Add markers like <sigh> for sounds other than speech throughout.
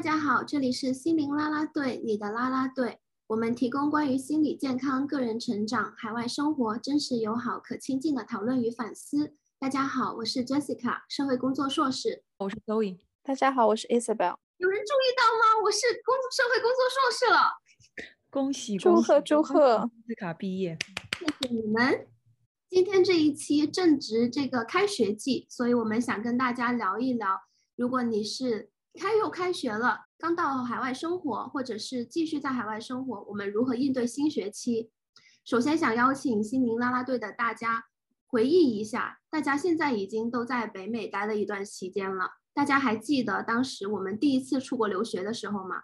大家好，这里是心灵啦啦队，你的啦啦队。我们提供关于心理健康、个人成长、海外生活真实友好、可亲近的讨论与反思。大家好，我是 Jessica，社会工作硕士。我是 Zoe。大家好，我是 Isabel。有人注意到吗？我是工社会工作硕士了。恭喜祝贺祝贺！斯卡毕业，谢谢你们。今天这一期正值这个开学季，所以我们想跟大家聊一聊，如果你是开又开学了，刚到海外生活，或者是继续在海外生活，我们如何应对新学期？首先想邀请心灵啦啦队的大家回忆一下，大家现在已经都在北美待了一段期间了，大家还记得当时我们第一次出国留学的时候吗？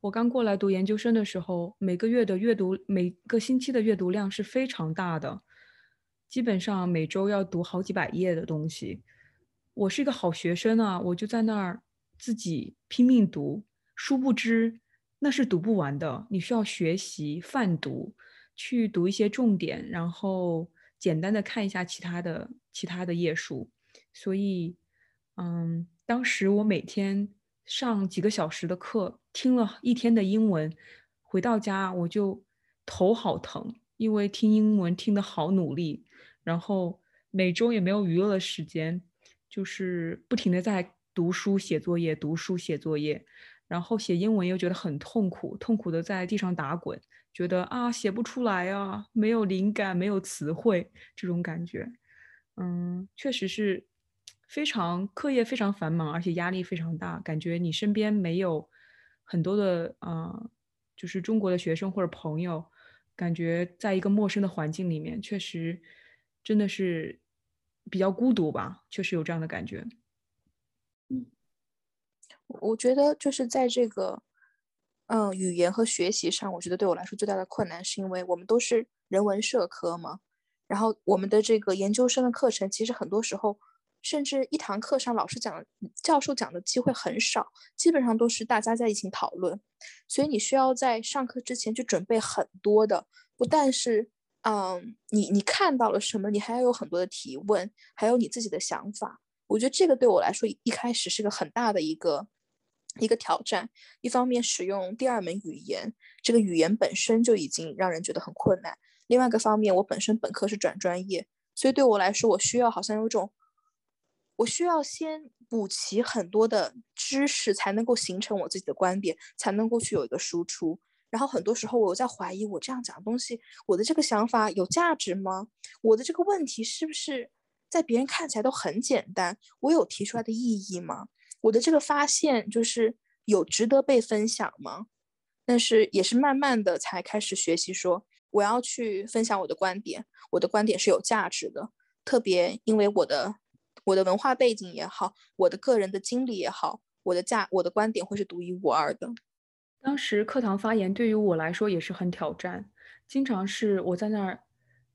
我刚过来读研究生的时候，每个月的阅读，每个星期的阅读量是非常大的，基本上每周要读好几百页的东西。我是一个好学生啊，我就在那儿自己拼命读，殊不知那是读不完的。你需要学习泛读，去读一些重点，然后简单的看一下其他的其他的页数。所以，嗯，当时我每天。上几个小时的课，听了一天的英文，回到家我就头好疼，因为听英文听得好努力，然后每周也没有娱乐的时间，就是不停的在读书写作业，读书写作业，然后写英文又觉得很痛苦，痛苦的在地上打滚，觉得啊写不出来啊，没有灵感，没有词汇这种感觉，嗯，确实是。非常课业非常繁忙，而且压力非常大，感觉你身边没有很多的呃，就是中国的学生或者朋友，感觉在一个陌生的环境里面，确实真的是比较孤独吧，确实有这样的感觉。嗯，我觉得就是在这个嗯语言和学习上，我觉得对我来说最大的困难是因为我们都是人文社科嘛，然后我们的这个研究生的课程其实很多时候。甚至一堂课上，老师讲、教授讲的机会很少，基本上都是大家在一起讨论。所以你需要在上课之前去准备很多的，不但是，嗯，你你看到了什么，你还要有很多的提问，还有你自己的想法。我觉得这个对我来说一开始是个很大的一个一个挑战。一方面使用第二门语言，这个语言本身就已经让人觉得很困难；另外一个方面，我本身本科是转专业，所以对我来说，我需要好像有种。我需要先补齐很多的知识，才能够形成我自己的观点，才能够去有一个输出。然后很多时候，我在怀疑，我这样讲的东西，我的这个想法有价值吗？我的这个问题是不是在别人看起来都很简单？我有提出来的意义吗？我的这个发现就是有值得被分享吗？但是也是慢慢的才开始学习，说我要去分享我的观点，我的观点是有价值的，特别因为我的。我的文化背景也好，我的个人的经历也好，我的价，我的观点会是独一无二的。当时课堂发言对于我来说也是很挑战，经常是我在那儿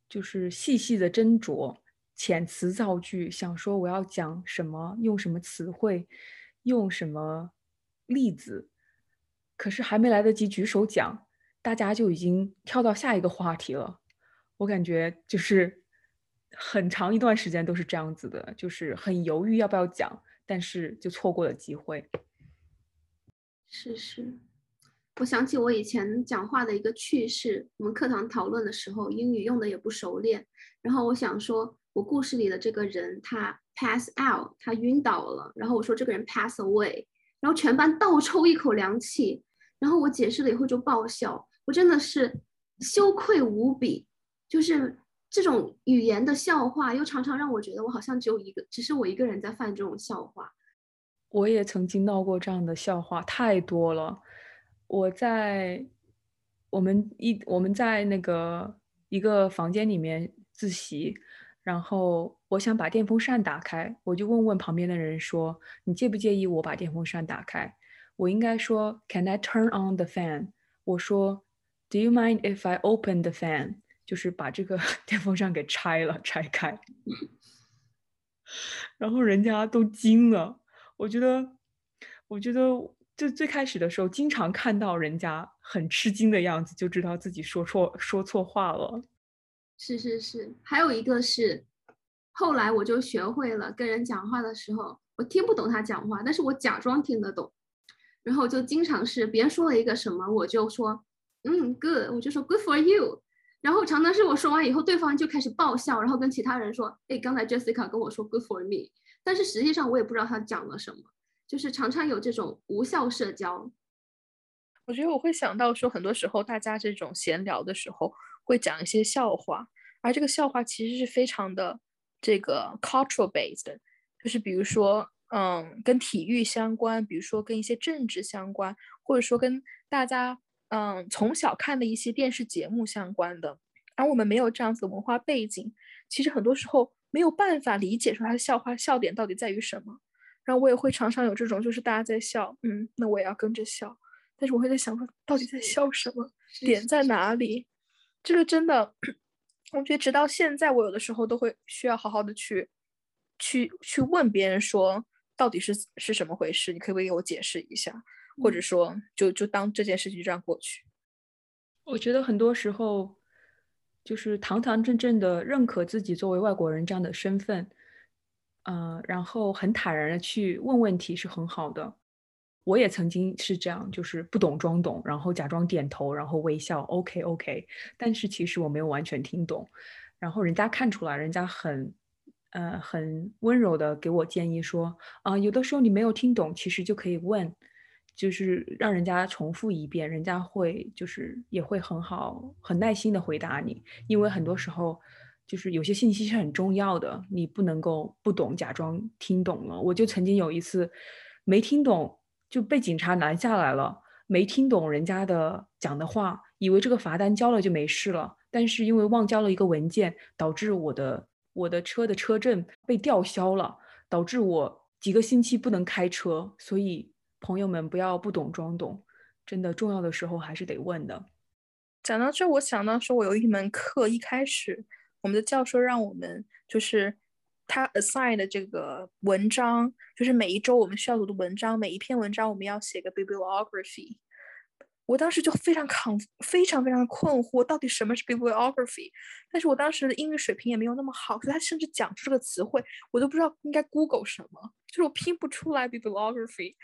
就是细细的斟酌遣词造句，想说我要讲什么，用什么词汇，用什么例子，可是还没来得及举手讲，大家就已经跳到下一个话题了。我感觉就是。<laughs> 很长一段时间都是这样子的，就是很犹豫要不要讲，但是就错过了机会。是是，我想起我以前讲话的一个趣事，我们课堂讨论的时候，英语用的也不熟练，然后我想说，我故事里的这个人他 pass out，他晕倒了，然后我说这个人 pass away，然后全班倒抽一口凉气，然后我解释了以后就爆笑，我真的是羞愧无比，就是。这种语言的笑话，又常常让我觉得我好像只有一个，只是我一个人在犯这种笑话。我也曾经闹过这样的笑话，太多了。我在我们一我们在那个一个房间里面自习，然后我想把电风扇打开，我就问问旁边的人说：“你介不介意我把电风扇打开？”我应该说：“Can I turn on the fan？” 我说：“Do you mind if I open the fan？” 就是把这个 <laughs> 电风扇给拆了，拆开，<laughs> 然后人家都惊了。我觉得，我觉得，就最开始的时候，经常看到人家很吃惊的样子，就知道自己说错说错话了。是是是，还有一个是，后来我就学会了跟人讲话的时候，我听不懂他讲话，但是我假装听得懂。然后就经常是别人说了一个什么，我就说嗯 good，我就说 good for you。然后常常是我说完以后，对方就开始爆笑，然后跟其他人说，哎，刚才 Jessica 跟我说 good for me，但是实际上我也不知道他讲了什么，就是常常有这种无效社交。我觉得我会想到说，很多时候大家这种闲聊的时候会讲一些笑话，而这个笑话其实是非常的这个 cultural based，就是比如说，嗯，跟体育相关，比如说跟一些政治相关，或者说跟大家嗯从小看的一些电视节目相关的。而我们没有这样子的文化背景，其实很多时候没有办法理解说他的笑话笑点到底在于什么。然后我也会常常有这种，就是大家在笑，嗯，那我也要跟着笑。但是我会在想说，到底在笑什么？点在哪里？这个真的，我觉得直到现在，我有的时候都会需要好好的去，去去问别人说，到底是是什么回事？你可不可以给我解释一下？或者说，就就当这件事情就这样过去？我觉得很多时候，就是堂堂正正的认可自己作为外国人这样的身份，嗯，然后很坦然的去问问题是很好的。我也曾经是这样，就是不懂装懂，然后假装点头，然后微笑，OK OK。但是其实我没有完全听懂，然后人家看出来，人家很，呃，很温柔的给我建议说，啊，有的时候你没有听懂，其实就可以问，就是让人家重复一遍，人家会就是也会很好，很耐心的回答你，因为很多时候就是有些信息是很重要的，你不能够不懂假装听懂了。我就曾经有一次没听懂。就被警察拦下来了，没听懂人家的讲的话，以为这个罚单交了就没事了，但是因为忘交了一个文件，导致我的我的车的车证被吊销了，导致我几个星期不能开车。所以朋友们不要不懂装懂，真的重要的时候还是得问的。讲到这，我想到说，我有一门课，一开始我们的教授让我们就是。他 assign 的这个文章，就是每一周我们需要读的文章，每一篇文章我们要写个 bibliography。我当时就非常 con 非常非常的困惑，到底什么是 bibliography？但是我当时的英语水平也没有那么好，所以他甚至讲出这个词汇，我都不知道应该 Google 什么，就是我拼不出来 bibliography。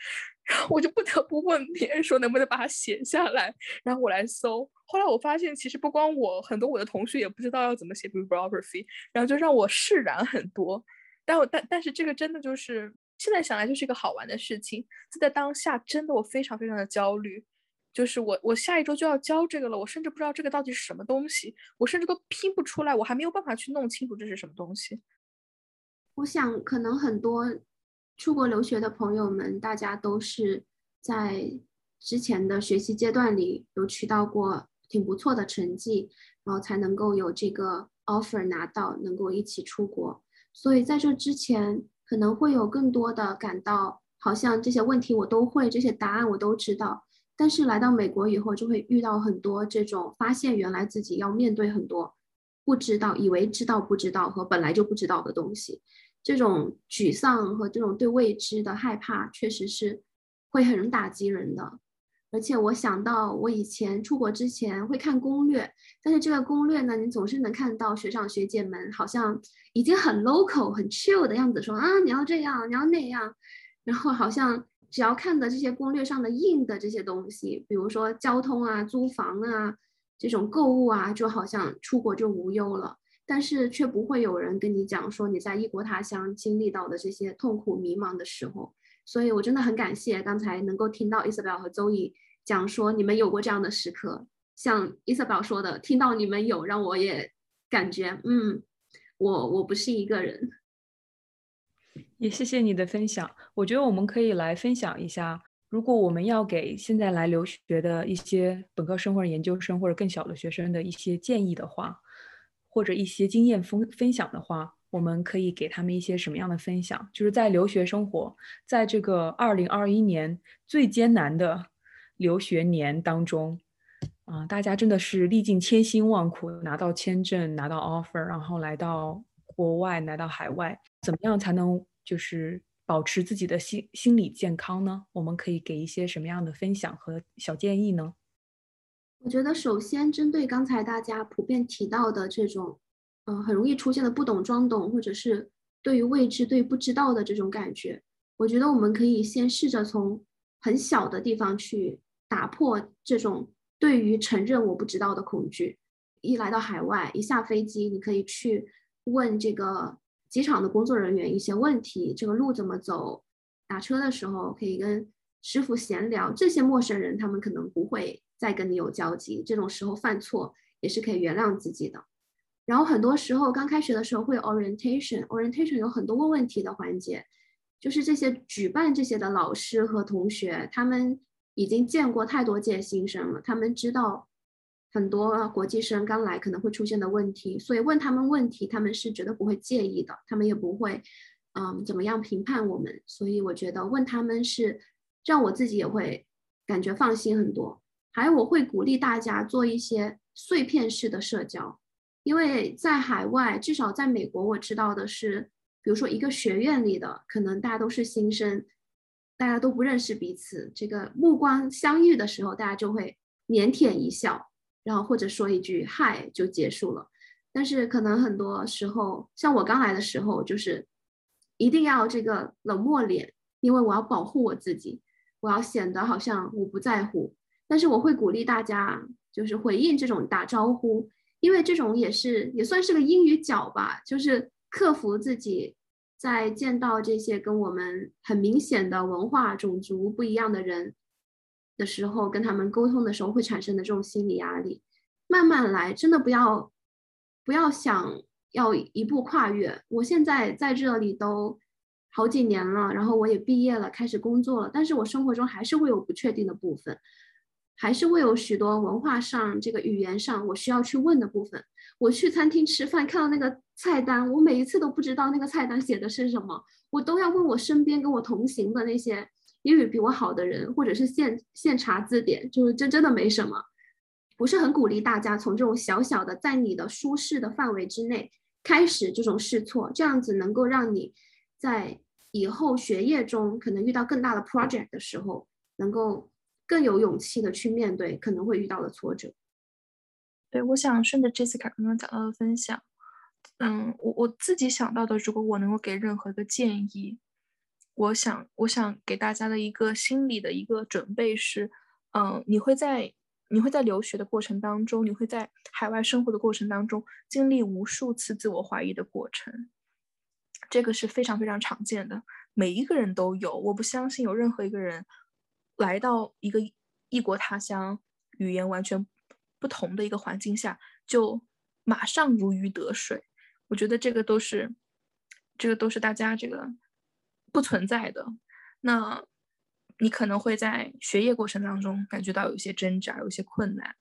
然后我就不得不问别人说能不能把它写下来，然后我来搜。后来我发现，其实不光我，很多我的同学也不知道要怎么写 bibliography，然后就让我释然很多。但我但但是这个真的就是现在想来就是一个好玩的事情，就在当下真的我非常非常的焦虑。就是我，我下一周就要交这个了，我甚至不知道这个到底是什么东西，我甚至都拼不出来，我还没有办法去弄清楚这是什么东西。我想，可能很多出国留学的朋友们，大家都是在之前的学习阶段里有取到过挺不错的成绩，然后才能够有这个 offer 拿到，能够一起出国。所以在这之前，可能会有更多的感到，好像这些问题我都会，这些答案我都知道。但是来到美国以后，就会遇到很多这种发现，原来自己要面对很多不知道、以为知道不知道和本来就不知道的东西。这种沮丧和这种对未知的害怕，确实是会很打击人的。而且我想到我以前出国之前会看攻略，但是这个攻略呢，你总是能看到学长学姐们好像已经很 local、很 chill 的样子，说啊你要这样，你要那样，然后好像。只要看的这些攻略上的硬的这些东西，比如说交通啊、租房啊、这种购物啊，就好像出国就无忧了。但是却不会有人跟你讲说你在异国他乡经历到的这些痛苦、迷茫的时候。所以我真的很感谢刚才能够听到 Isabel 和周易讲说你们有过这样的时刻。像 Isabel 说的，听到你们有，让我也感觉，嗯，我我不是一个人。也谢谢你的分享。我觉得我们可以来分享一下，如果我们要给现在来留学的一些本科生或者研究生或者更小的学生的一些建议的话，或者一些经验分分享的话，我们可以给他们一些什么样的分享？就是在留学生活，在这个二零二一年最艰难的留学年当中，啊，大家真的是历尽千辛万苦拿到签证、拿到 offer，然后来到国外、来到海外，怎么样才能？就是保持自己的心心理健康呢？我们可以给一些什么样的分享和小建议呢？我觉得首先针对刚才大家普遍提到的这种，嗯，很容易出现的不懂装懂，或者是对于未知、对不知道的这种感觉，我觉得我们可以先试着从很小的地方去打破这种对于承认我不知道的恐惧。一来到海外，一下飞机，你可以去问这个机场的工作人员一些问题：这个路怎么走？打车的时候可以跟师傅闲聊。这些陌生人他们可能不会再跟你有交集，这种时候犯错也是可以原谅自己的。然后很多时候刚开学的时候会有 orientation，orientation 有很多问问题的环节。就是这些举办这些的老师和同学，他们已经见过太多届新生了，他们知道很多国际生刚来可能会出现的问题，所以问他们问题，他们是绝对不会介意的，他们也不会，嗯，怎么样评判我们。所以我觉得问他们是让我自己也会感觉放心很多。还有我会鼓励大家做一些碎片式的社交，因为在海外，至少在美国，我知道的是。比如说，一个学院里的可能大家都是新生，大家都不认识彼此。这个目光相遇的时候，大家就会腼腆一笑，然后或者说一句“嗨”就结束了。但是可能很多时候，像我刚来的时候，就是一定要这个冷漠脸，因为我要保护我自己，我要显得好像我不在乎。但是我会鼓励大家，就是回应这种打招呼，因为这种也是也算是个英语角吧，就是。克服自己在见到这些跟我们很明显的文化、种族不一样的人的时候，跟他们沟通的时候会产生的这种心理压力，慢慢来，真的不要不要想要一步跨越。我现在在这里都好几年了，然后我也毕业了，开始工作了，但是我生活中还是会有不确定的部分。还是会有许多文化上、这个语言上我需要去问的部分。我去餐厅吃饭，看到那个菜单，我每一次都不知道那个菜单写的是什么，我都要问我身边跟我同行的那些英语比我好的人，或者是现现查字典，就是这真的没什么。不是很鼓励大家从这种小小的在你的舒适的范围之内开始这种试错，这样子能够让你在以后学业中可能遇到更大的 project 的时候能够。更有勇气的去面对可能会遇到的挫折。对，我想顺着 Jessica 刚刚讲到的分享，嗯，我我自己想到的，如果我能够给任何一个建议，我想我想给大家的一个心理的一个准备是，嗯，你会在你会在留学的过程当中，你会在海外生活的过程当中，经历无数次自我怀疑的过程，这个是非常非常常见的，每一个人都有，我不相信有任何一个人。来到一个异国他乡、语言完全不同的一个环境下，就马上如鱼得水。我觉得这个都是，这个都是大家这个不存在的。那你可能会在学业过程当中感觉到有些挣扎，有些困难。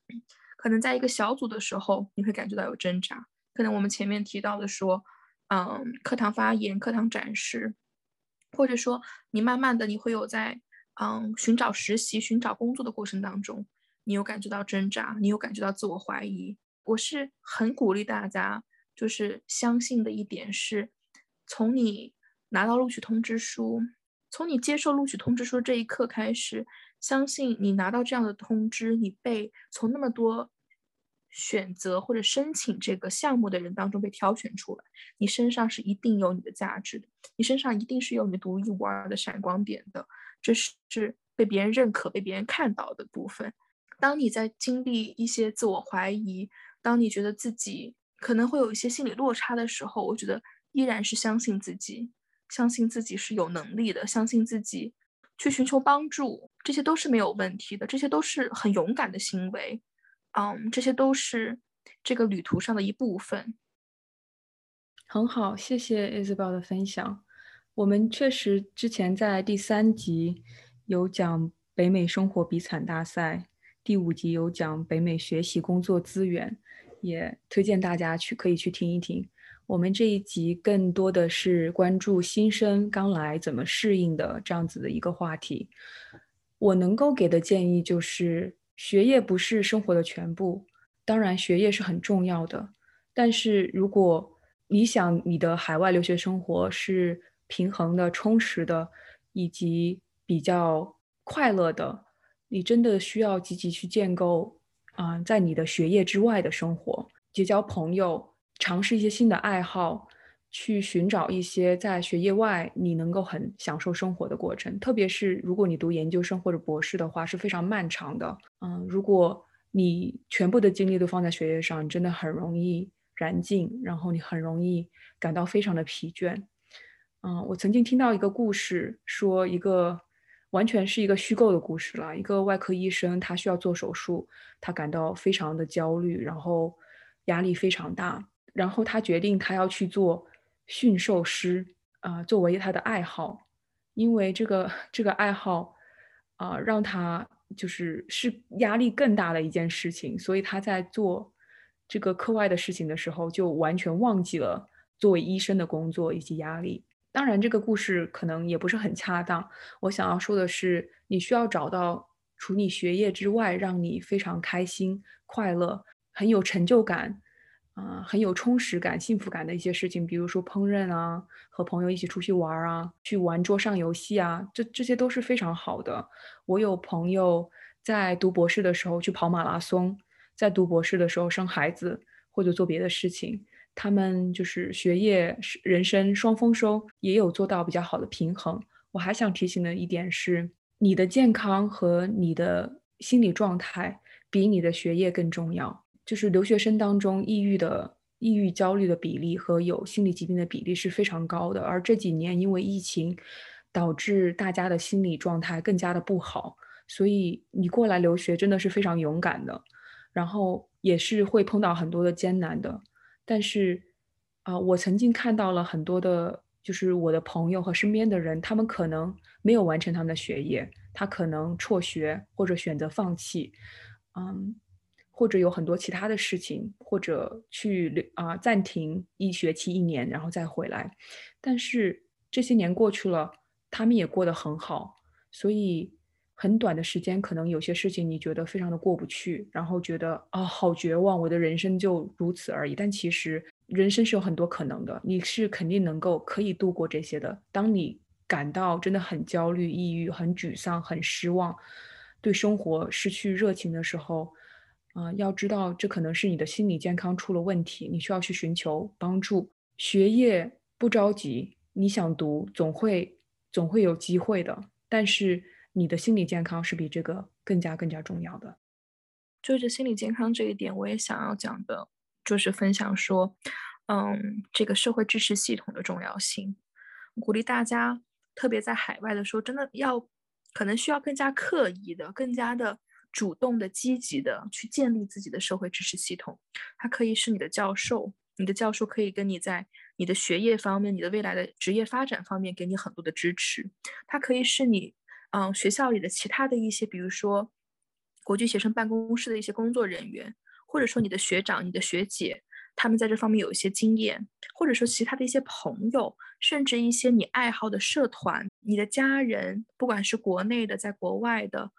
可能在一个小组的时候，你会感觉到有挣扎。可能我们前面提到的说，嗯，课堂发言、课堂展示，或者说你慢慢的你会有在。嗯，寻找实习、寻找工作的过程当中，你有感觉到挣扎，你有感觉到自我怀疑。我是很鼓励大家，就是相信的一点是，从你拿到录取通知书，从你接受录取通知书这一刻开始，相信你拿到这样的通知，你被从那么多选择或者申请这个项目的人当中被挑选出来，你身上是一定有你的价值的，你身上一定是有你独一无二的闪光点的。这是被别人认可、被别人看到的部分。当你在经历一些自我怀疑，当你觉得自己可能会有一些心理落差的时候，我觉得依然是相信自己，相信自己是有能力的，相信自己去寻求帮助，这些都是没有问题的，这些都是很勇敢的行为。嗯，这些都是这个旅途上的一部分。很好，谢谢 Isabel 的分享。我们确实之前在第三集有讲北美生活比惨大赛，第五集有讲北美学习工作资源，也推荐大家去可以去听一听。我们这一集更多的是关注新生刚来怎么适应的这样子的一个话题。我能够给的建议就是，学业不是生活的全部，当然学业是很重要的，但是如果你想你的海外留学生活是平衡的、充实的，以及比较快乐的，你真的需要积极去建构啊，在你的学业之外的生活，结交朋友，尝试一些新的爱好，去寻找一些在学业外你能够很享受生活的过程。特别是如果你读研究生或者博士的话，是非常漫长的。嗯，如果你全部的精力都放在学业上，真的很容易燃尽，然后你很容易感到非常的疲倦。嗯，我曾经听到一个故事，说一个完全是一个虚构的故事了。一个外科医生，他需要做手术，他感到非常的焦虑，然后压力非常大，然后他决定他要去做驯兽师啊，作为他的爱好，因为这个这个爱好啊，让他就是是压力更大的一件事情，所以他在做这个课外的事情的时候，就完全忘记了作为医生的工作以及压力。当然，这个故事可能也不是很恰当。我想要说的是，你需要找到除你学业之外，让你非常开心、快乐、很有成就感，啊，很有充实感、幸福感的一些事情，比如说烹饪啊，和朋友一起出去玩啊，去玩桌上游戏啊，这这些都是非常好的。我有朋友在读博士的时候去跑马拉松，在读博士的时候生孩子或者做别的事情。他们就是学业、人生双丰收，也有做到比较好的平衡。我还想提醒的一点是，你的健康和你的心理状态比你的学业更重要。就是留学生当中，抑郁的、抑郁焦虑的比例和有心理疾病的比例是非常高的。而这几年因为疫情，导致大家的心理状态更加的不好，所以你过来留学真的是非常勇敢的，然后也是会碰到很多的艰难的。但是，啊，我曾经看到了很多的，就是我的朋友和身边的人，他们可能没有完成他们的学业，他可能辍学或者选择放弃，嗯，或者有很多其他的事情，或者去啊暂停一学期一年，然后再回来。但是这些年过去了，他们也过得很好，所以。很短的时间，可能有些事情你觉得非常的过不去，然后觉得啊好绝望，我的人生就如此而已。但其实人生是有很多可能的，你是肯定能够可以度过这些的。当你感到真的很焦虑、抑郁、很沮丧、很失望，对生活失去热情的时候，啊，要知道这可能是你的心理健康出了问题，你需要去寻求帮助。学业不着急，你想读总会总会有机会的，但是。你的心理健康是比这个更加更加重要的。就是心理健康这一点，我也想要讲的，就是分享说，嗯，这个社会支持系统的重要性，鼓励大家，特别在海外的时候，真的要可能需要更加刻意的、更加的主动的、积极的去建立自己的社会支持系统。它可以是你的教授，你的教授可以跟你在你的学业方面、你的未来的职业发展方面给你很多的支持。它可以是你。嗯，学校里的其他的一些，比如说国际学生办公室的一些工作人员，或者说你的学长、你的学姐，他们在这方面有一些经验，或者说其他的一些朋友，甚至一些你爱好的社团，你的家人，不管是国内的，在国外的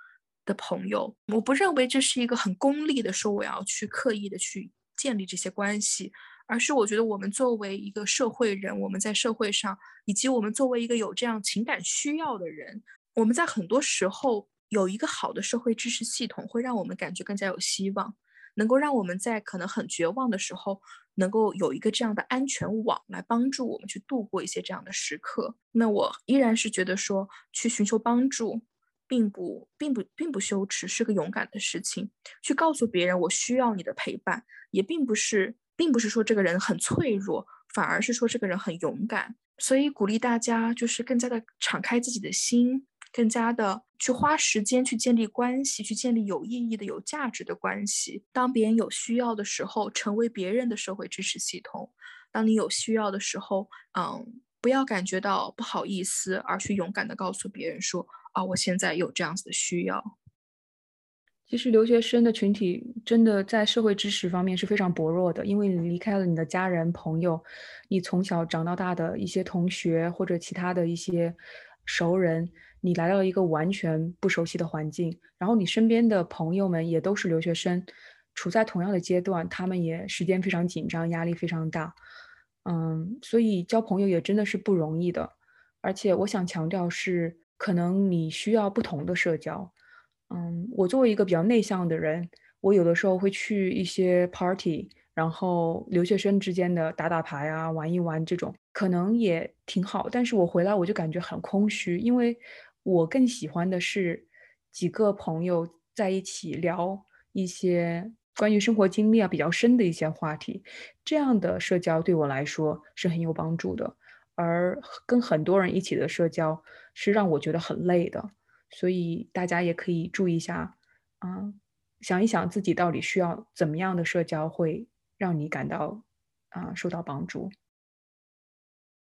的朋友，我不认为这是一个很功利的说我要去刻意的去建立这些关系，而是我觉得我们作为一个社会人，我们在社会上，以及我们作为一个有这样情感需要的人。我们在很多时候有一个好的社会支持系统，会让我们感觉更加有希望，能够让我们在可能很绝望的时候，能够有一个这样的安全网来帮助我们去度过一些这样的时刻。那我依然是觉得说，去寻求帮助，并不，并不，并不羞耻，是个勇敢的事情。去告诉别人我需要你的陪伴，也并不是，并不是说这个人很脆弱，反而是说这个人很勇敢。所以鼓励大家，就是更加的敞开自己的心。更加的去花时间去建立关系，去建立有意义的、有价值的关系。当别人有需要的时候，成为别人的社会支持系统；当你有需要的时候，嗯，不要感觉到不好意思，而去勇敢的告诉别人说：“啊，我现在有这样子的需要。”其实留学生的群体真的在社会支持方面是非常薄弱的，因为你离开了你的家人、朋友，你从小长到大的一些同学或者其他的一些熟人。你来到了一个完全不熟悉的环境，然后你身边的朋友们也都是留学生，处在同样的阶段，他们也时间非常紧张，压力非常大，嗯，所以交朋友也真的是不容易的。而且我想强调是，可能你需要不同的社交，嗯，我作为一个比较内向的人，我有的时候会去一些 party。然后留学生之间的打打牌啊，玩一玩这种，可能也挺好。但是我回来我就感觉很空虚，因为我更喜欢的是几个朋友在一起聊一些关于生活经历啊比较深的一些话题，这样的社交对我来说是很有帮助的。而跟很多人一起的社交是让我觉得很累的，所以大家也可以注意一下，啊，想一想自己到底需要怎么样的社交会。让你感到啊受到帮助。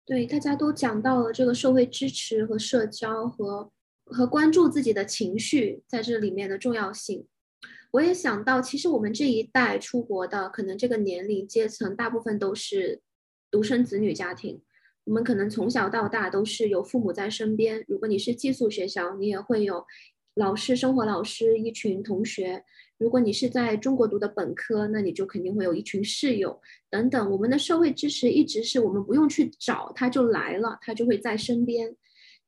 对，大家都讲到了这个社会支持和社交和和关注自己的情绪在这里面的重要性。我也想到，其实我们这一代出国的，可能这个年龄阶层大部分都是独生子女家庭。我们可能从小到大都是有父母在身边。如果你是寄宿学校，你也会有老师、生活老师、一群同学。如果你是在中国读的本科，那你就肯定会有一群室友等等。我们的社会支持一直是我们不用去找，他就来了，他就会在身边，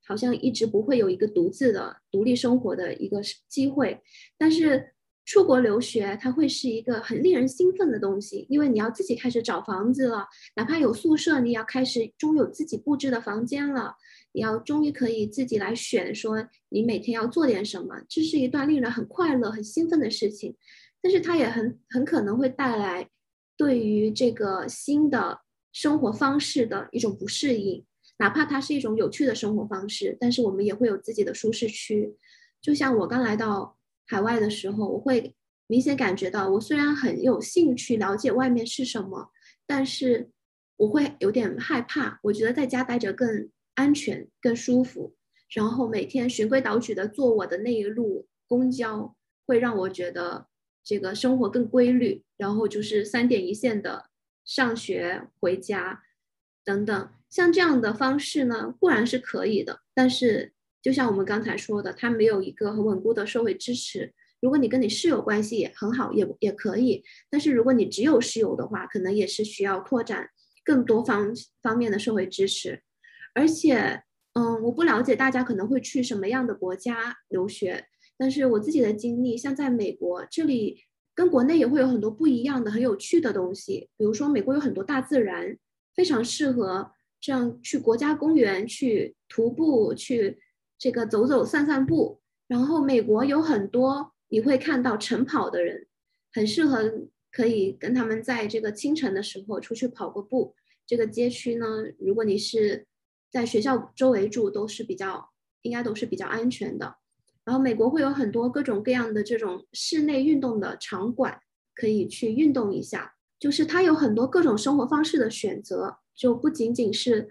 好像一直不会有一个独自的独立生活的一个机会。但是出国留学，它会是一个很令人兴奋的东西，因为你要自己开始找房子了，哪怕有宿舍，你要开始终有自己布置的房间了。你要终于可以自己来选，说你每天要做点什么，这是一段令人很快乐、很兴奋的事情。但是它也很很可能会带来对于这个新的生活方式的一种不适应，哪怕它是一种有趣的生活方式，但是我们也会有自己的舒适区。就像我刚来到海外的时候，我会明显感觉到，我虽然很有兴趣了解外面是什么，但是我会有点害怕。我觉得在家待着更。安全更舒服，然后每天循规蹈矩的坐我的那一路公交，会让我觉得这个生活更规律。然后就是三点一线的上学、回家等等，像这样的方式呢，固然是可以的。但是就像我们刚才说的，它没有一个很稳固的社会支持。如果你跟你室友关系也很好，也也可以。但是如果你只有室友的话，可能也是需要拓展更多方方面的社会支持。而且，嗯，我不了解大家可能会去什么样的国家留学，但是我自己的经历，像在美国这里，跟国内也会有很多不一样的、很有趣的东西。比如说，美国有很多大自然，非常适合这样去国家公园去徒步、去这个走走散散步。然后，美国有很多你会看到晨跑的人，很适合可以跟他们在这个清晨的时候出去跑个步。这个街区呢，如果你是在学校周围住都是比较，应该都是比较安全的。然后美国会有很多各种各样的这种室内运动的场馆，可以去运动一下。就是它有很多各种生活方式的选择，就不仅仅是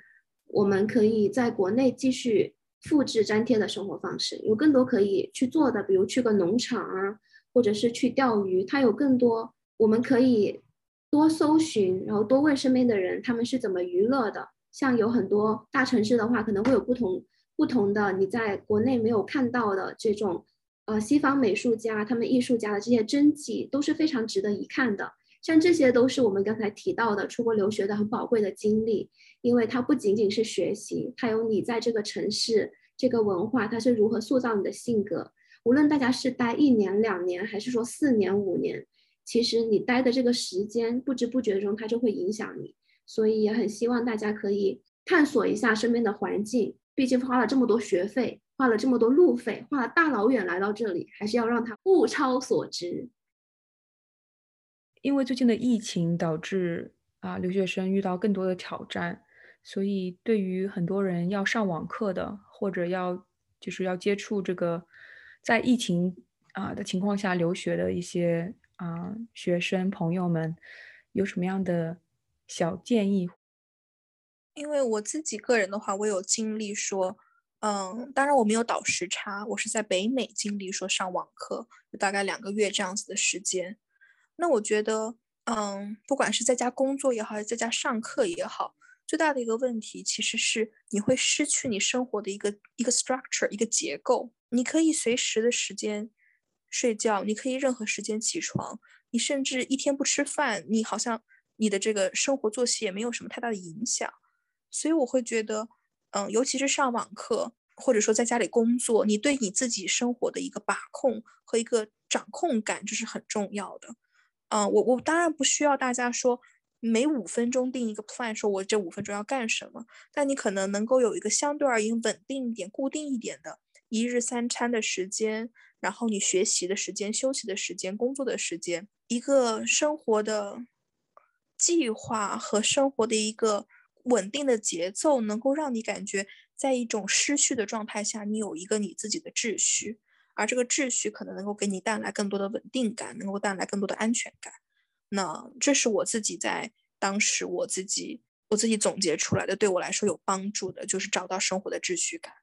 我们可以在国内继续复制粘贴的生活方式，有更多可以去做的，比如去个农场啊，或者是去钓鱼。它有更多我们可以多搜寻，然后多问身边的人，他们是怎么娱乐的。像有很多大城市的话，可能会有不同不同的你在国内没有看到的这种，呃，西方美术家他们艺术家的这些真迹都是非常值得一看的。像这些都是我们刚才提到的出国留学的很宝贵的经历，因为它不仅仅是学习，它有你在这个城市这个文化它是如何塑造你的性格。无论大家是待一年两年，还是说四年五年，其实你待的这个时间不知不觉中它就会影响你。所以也很希望大家可以探索一下身边的环境，毕竟花了这么多学费，花了这么多路费，花了大老远来到这里，还是要让他物超所值。因为最近的疫情导致啊留学生遇到更多的挑战，所以对于很多人要上网课的，或者要就是要接触这个在疫情啊的情况下留学的一些啊学生朋友们，有什么样的？小建议，因为我自己个人的话，我有经历说，嗯，当然我没有倒时差，我是在北美经历说上网课，大概两个月这样子的时间。那我觉得，嗯，不管是在家工作也好，还是在家上课也好，最大的一个问题其实是你会失去你生活的一个一个 structure，一个结构。你可以随时的时间睡觉，你可以任何时间起床，你甚至一天不吃饭，你好像。你的这个生活作息也没有什么太大的影响，所以我会觉得，嗯，尤其是上网课或者说在家里工作，你对你自己生活的一个把控和一个掌控感，这是很重要的。嗯，我我当然不需要大家说每五分钟定一个 plan，说我这五分钟要干什么，但你可能能够有一个相对而言稳定一点、固定一点的一日三餐的时间，然后你学习的时间、休息的时间、工作的时间，一个生活的计划和生活的一个稳定的节奏，能够让你感觉在一种失序的状态下，你有一个你自己的秩序。而这个秩序可能能够给你带来更多的稳定感，能够带来更多的安全感。那这是我自己在当时我自己我自己总结出来的，对我来说有帮助的，就是找到生活的秩序感。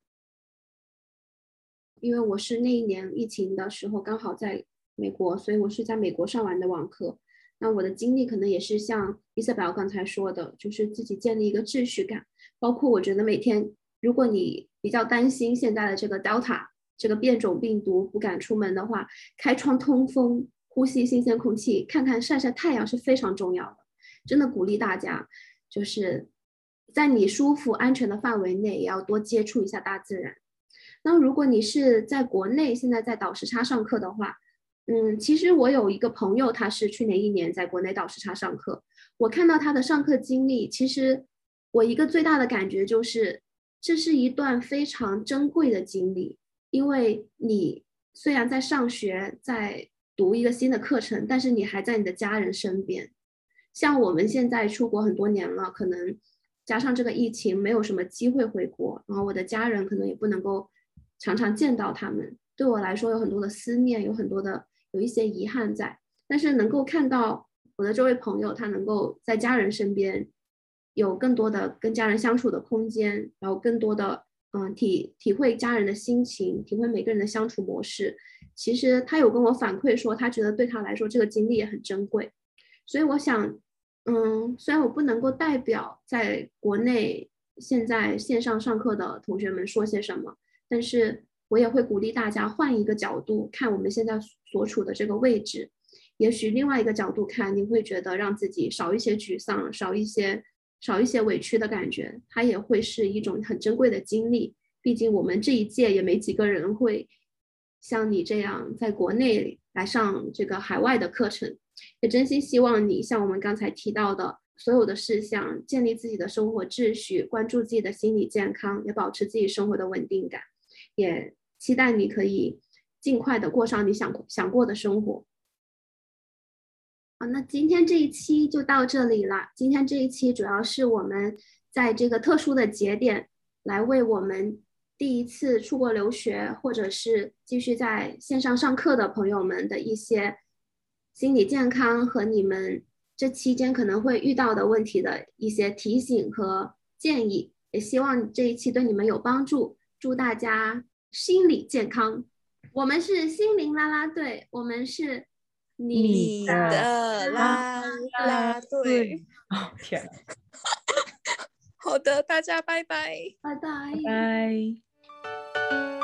因为我是那一年疫情的时候刚好在美国，所以我是在美国上完的网课。那我的经历可能也是像伊瑟贝刚才说的，就是自己建立一个秩序感。包括我觉得每天，如果你比较担心现在的这个 Delta。这个变种病毒不敢出门的话，开窗通风，呼吸新鲜空气，看看晒晒太阳是非常重要的。真的鼓励大家，就是在你舒服安全的范围内，也要多接触一下大自然。那如果你是在国内，现在在倒时差上课的话，嗯，其实我有一个朋友，他是去年一年在国内倒时差上课，我看到他的上课经历，其实我一个最大的感觉就是，这是一段非常珍贵的经历。因为你虽然在上学，在读一个新的课程，但是你还在你的家人身边。像我们现在出国很多年了，可能加上这个疫情，没有什么机会回国，然后我的家人可能也不能够常常见到他们。对我来说，有很多的思念，有很多的有一些遗憾在。但是能够看到我的这位朋友，他能够在家人身边，有更多的跟家人相处的空间，然后更多的。嗯，体体会家人的心情，体会每个人的相处模式。其实他有跟我反馈说，他觉得对他来说这个经历也很珍贵。所以我想，嗯，虽然我不能够代表在国内现在线上上课的同学们说些什么，但是我也会鼓励大家换一个角度看我们现在所处的这个位置。也许另外一个角度看，你会觉得让自己少一些沮丧，少一些。少一些委屈的感觉，它也会是一种很珍贵的经历。毕竟我们这一届也没几个人会像你这样在国内来上这个海外的课程。也真心希望你像我们刚才提到的所有的事项，建立自己的生活秩序，关注自己的心理健康，也保持自己生活的稳定感。也期待你可以尽快的过上你想想过的生活。好，那今天这一期就到这里了。今天这一期主要是我们在这个特殊的节点，来为我们第一次出国留学或者是继续在线上上课的朋友们的一些心理健康和你们这期间可能会遇到的问题的一些提醒和建议。也希望这一期对你们有帮助。祝大家心理健康。我们是心灵啦啦队，我们是。你的啦啦队。哦，天。<laughs> 好的，大家拜拜拜拜。拜。